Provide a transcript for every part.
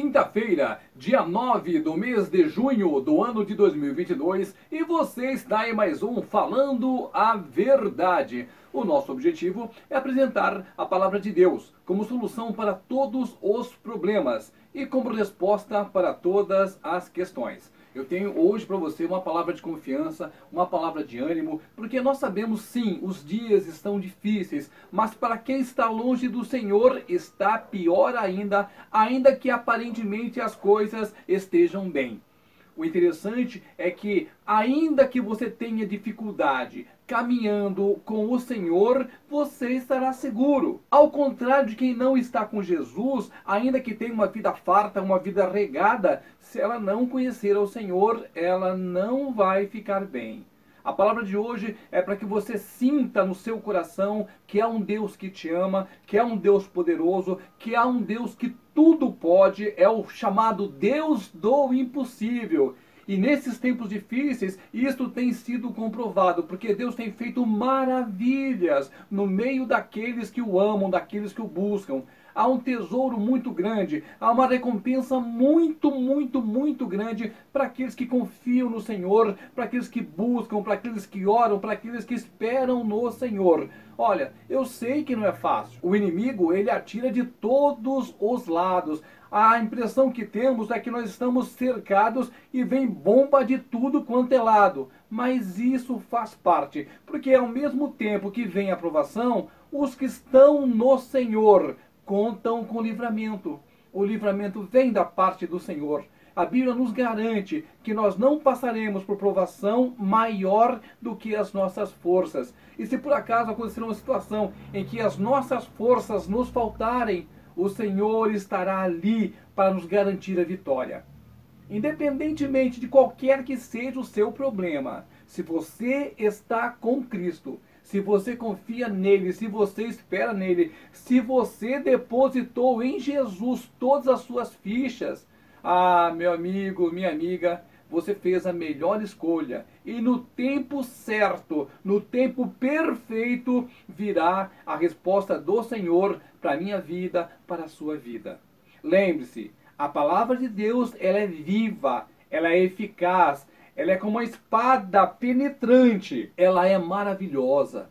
quinta-feira, dia 9 do mês de junho do ano de 2022, e você está em mais um Falando a Verdade. O nosso objetivo é apresentar a palavra de Deus como solução para todos os problemas e como resposta para todas as questões. Eu tenho hoje para você uma palavra de confiança, uma palavra de ânimo, porque nós sabemos sim, os dias estão difíceis, mas para quem está longe do Senhor está pior ainda, ainda que aparentemente as coisas estejam bem. O interessante é que, ainda que você tenha dificuldade caminhando com o Senhor, você estará seguro. Ao contrário de quem não está com Jesus, ainda que tenha uma vida farta, uma vida regada, se ela não conhecer o Senhor, ela não vai ficar bem. A palavra de hoje é para que você sinta no seu coração que há um Deus que te ama, que há um Deus poderoso, que há um Deus que tudo pode, é o chamado Deus do impossível. E nesses tempos difíceis, isto tem sido comprovado, porque Deus tem feito maravilhas no meio daqueles que o amam, daqueles que o buscam há um tesouro muito grande, há uma recompensa muito, muito, muito grande para aqueles que confiam no Senhor, para aqueles que buscam, para aqueles que oram, para aqueles que esperam no Senhor. Olha, eu sei que não é fácil. O inimigo, ele atira de todos os lados. A impressão que temos é que nós estamos cercados e vem bomba de tudo quanto é lado. Mas isso faz parte, porque ao mesmo tempo que vem a aprovação, os que estão no Senhor contam com livramento. O livramento vem da parte do Senhor. A Bíblia nos garante que nós não passaremos por provação maior do que as nossas forças. E se por acaso acontecer uma situação em que as nossas forças nos faltarem, o Senhor estará ali para nos garantir a vitória. Independentemente de qualquer que seja o seu problema, se você está com Cristo, se você confia nele, se você espera nele, se você depositou em Jesus todas as suas fichas, ah, meu amigo, minha amiga, você fez a melhor escolha. E no tempo certo, no tempo perfeito, virá a resposta do Senhor para a minha vida, para a sua vida. Lembre-se, a palavra de Deus ela é viva, ela é eficaz, ela é como uma espada penetrante. Ela é maravilhosa.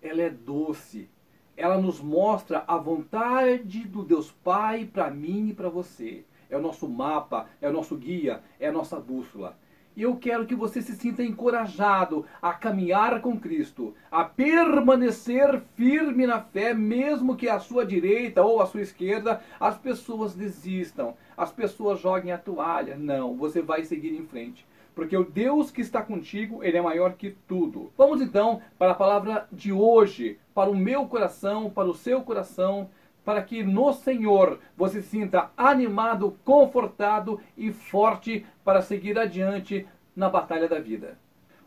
Ela é doce. Ela nos mostra a vontade do Deus Pai para mim e para você. É o nosso mapa, é o nosso guia, é a nossa bússola. Eu quero que você se sinta encorajado a caminhar com Cristo, a permanecer firme na fé, mesmo que à sua direita ou à sua esquerda as pessoas desistam, as pessoas joguem a toalha. Não, você vai seguir em frente porque o Deus que está contigo, ele é maior que tudo. Vamos então para a palavra de hoje, para o meu coração, para o seu coração, para que no Senhor você se sinta animado, confortado e forte para seguir adiante na batalha da vida.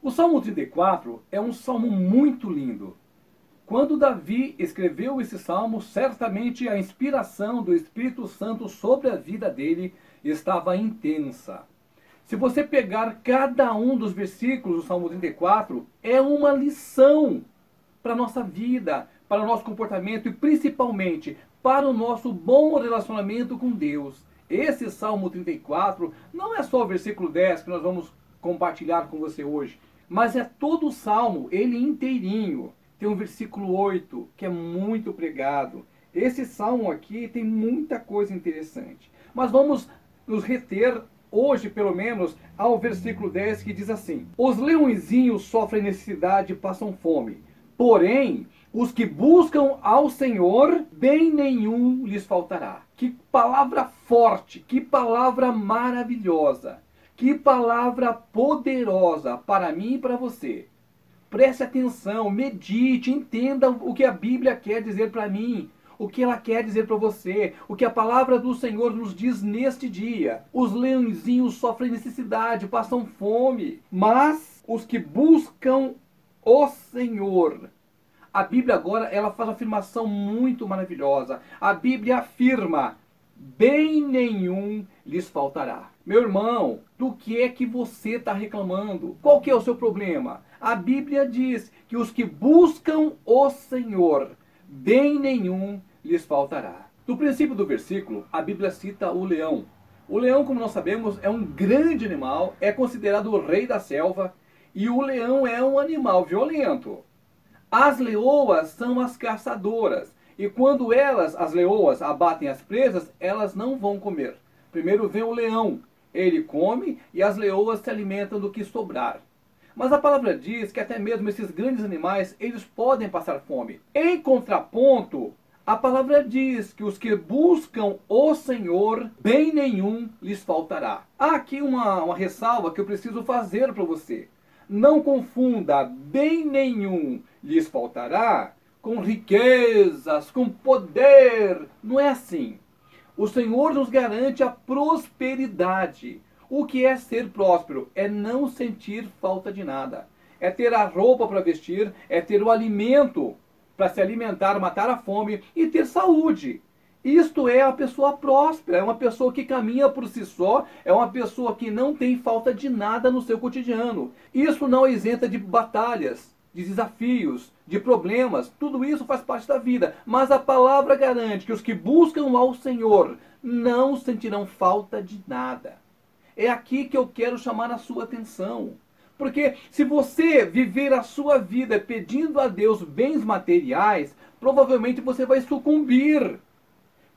O Salmo 34 é um salmo muito lindo. Quando Davi escreveu esse salmo, certamente a inspiração do Espírito Santo sobre a vida dele estava intensa. Se você pegar cada um dos versículos do Salmo 34, é uma lição para a nossa vida, para o nosso comportamento e principalmente para o nosso bom relacionamento com Deus. Esse Salmo 34 não é só o versículo 10 que nós vamos compartilhar com você hoje, mas é todo o salmo, ele inteirinho. Tem um versículo 8 que é muito pregado. Esse salmo aqui tem muita coisa interessante. Mas vamos nos reter hoje pelo menos, ao versículo 10 que diz assim: Os leõezinhos sofrem necessidade e passam fome, porém, os que buscam ao Senhor, bem nenhum lhes faltará. Que palavra forte, que palavra maravilhosa, que palavra poderosa para mim e para você. Preste atenção, medite, entenda o que a Bíblia quer dizer para mim o que ela quer dizer para você, o que a palavra do Senhor nos diz neste dia. Os leõezinhos sofrem necessidade, passam fome, mas os que buscam o Senhor. A Bíblia agora ela faz uma afirmação muito maravilhosa. A Bíblia afirma: bem nenhum lhes faltará. Meu irmão, do que é que você está reclamando? Qual que é o seu problema? A Bíblia diz que os que buscam o Senhor, bem nenhum lhes faltará. No princípio do versículo, a Bíblia cita o leão. O leão, como nós sabemos, é um grande animal, é considerado o rei da selva, e o leão é um animal violento. As leoas são as caçadoras, e quando elas, as leoas, abatem as presas, elas não vão comer. Primeiro vem o leão, ele come e as leoas se alimentam do que sobrar. Mas a palavra diz que até mesmo esses grandes animais, eles podem passar fome. Em contraponto, a palavra diz que os que buscam o Senhor, bem nenhum lhes faltará. Há aqui uma, uma ressalva que eu preciso fazer para você. Não confunda bem nenhum lhes faltará com riquezas, com poder. Não é assim. O Senhor nos garante a prosperidade. O que é ser próspero? É não sentir falta de nada. É ter a roupa para vestir, é ter o alimento para se alimentar, matar a fome e ter saúde. Isto é a pessoa próspera, é uma pessoa que caminha por si só, é uma pessoa que não tem falta de nada no seu cotidiano. Isso não isenta de batalhas, de desafios, de problemas, tudo isso faz parte da vida. Mas a palavra garante que os que buscam ao Senhor não sentirão falta de nada. É aqui que eu quero chamar a sua atenção. Porque se você viver a sua vida pedindo a Deus bens materiais, provavelmente você vai sucumbir.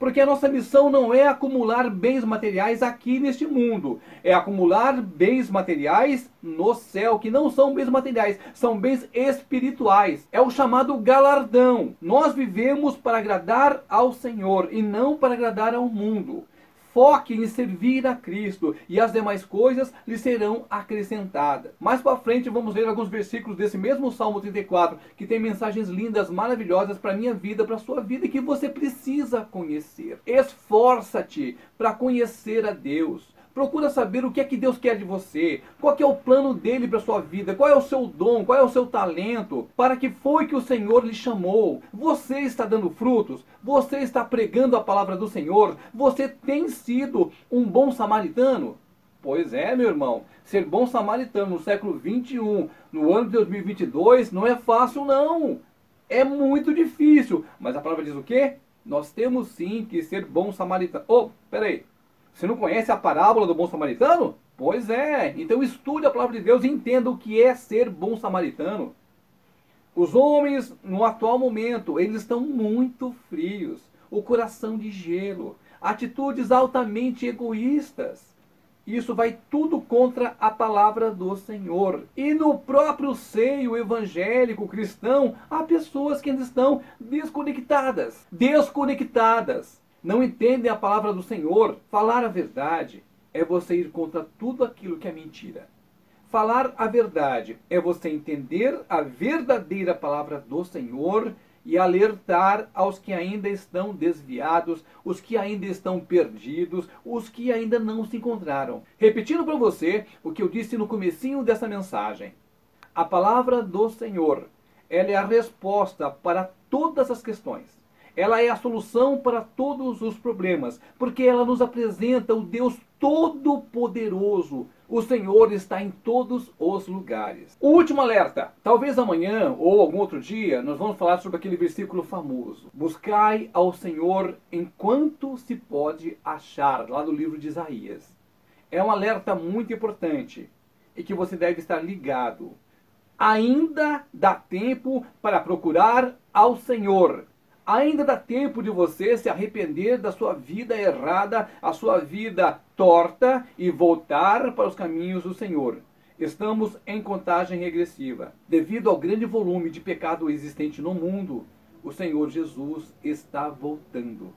Porque a nossa missão não é acumular bens materiais aqui neste mundo, é acumular bens materiais no céu, que não são bens materiais, são bens espirituais. É o chamado galardão. Nós vivemos para agradar ao Senhor e não para agradar ao mundo. Foque em servir a Cristo e as demais coisas lhe serão acrescentadas. Mais para frente vamos ler alguns versículos desse mesmo Salmo 34, que tem mensagens lindas, maravilhosas para minha vida, para sua vida e que você precisa conhecer. Esforça-te para conhecer a Deus. Procura saber o que é que Deus quer de você, qual é o plano dele para sua vida, qual é o seu dom, qual é o seu talento, para que foi que o Senhor lhe chamou. Você está dando frutos, você está pregando a palavra do Senhor, você tem sido um bom samaritano. Pois é, meu irmão, ser bom samaritano no século 21, no ano de 2022, não é fácil não. É muito difícil, mas a palavra diz o quê? Nós temos sim que ser bom samaritano. Oh, peraí. Você não conhece a parábola do bom samaritano? Pois é. Então estude a palavra de Deus e entenda o que é ser bom samaritano. Os homens, no atual momento, eles estão muito frios, o coração de gelo, atitudes altamente egoístas. Isso vai tudo contra a palavra do Senhor. E no próprio seio evangélico cristão, há pessoas que ainda estão desconectadas. Desconectadas não entendem a palavra do Senhor. Falar a verdade é você ir contra tudo aquilo que é mentira. Falar a verdade é você entender a verdadeira palavra do Senhor e alertar aos que ainda estão desviados, os que ainda estão perdidos, os que ainda não se encontraram. Repetindo para você o que eu disse no comecinho dessa mensagem. A palavra do Senhor, ela é a resposta para todas as questões. Ela é a solução para todos os problemas, porque ela nos apresenta o Deus Todo-Poderoso. O Senhor está em todos os lugares. O último alerta. Talvez amanhã ou algum outro dia nós vamos falar sobre aquele versículo famoso. Buscai ao Senhor enquanto se pode achar, lá do livro de Isaías. É um alerta muito importante e que você deve estar ligado. Ainda dá tempo para procurar ao Senhor Ainda dá tempo de você se arrepender da sua vida errada, a sua vida torta e voltar para os caminhos do Senhor. Estamos em contagem regressiva. Devido ao grande volume de pecado existente no mundo, o Senhor Jesus está voltando.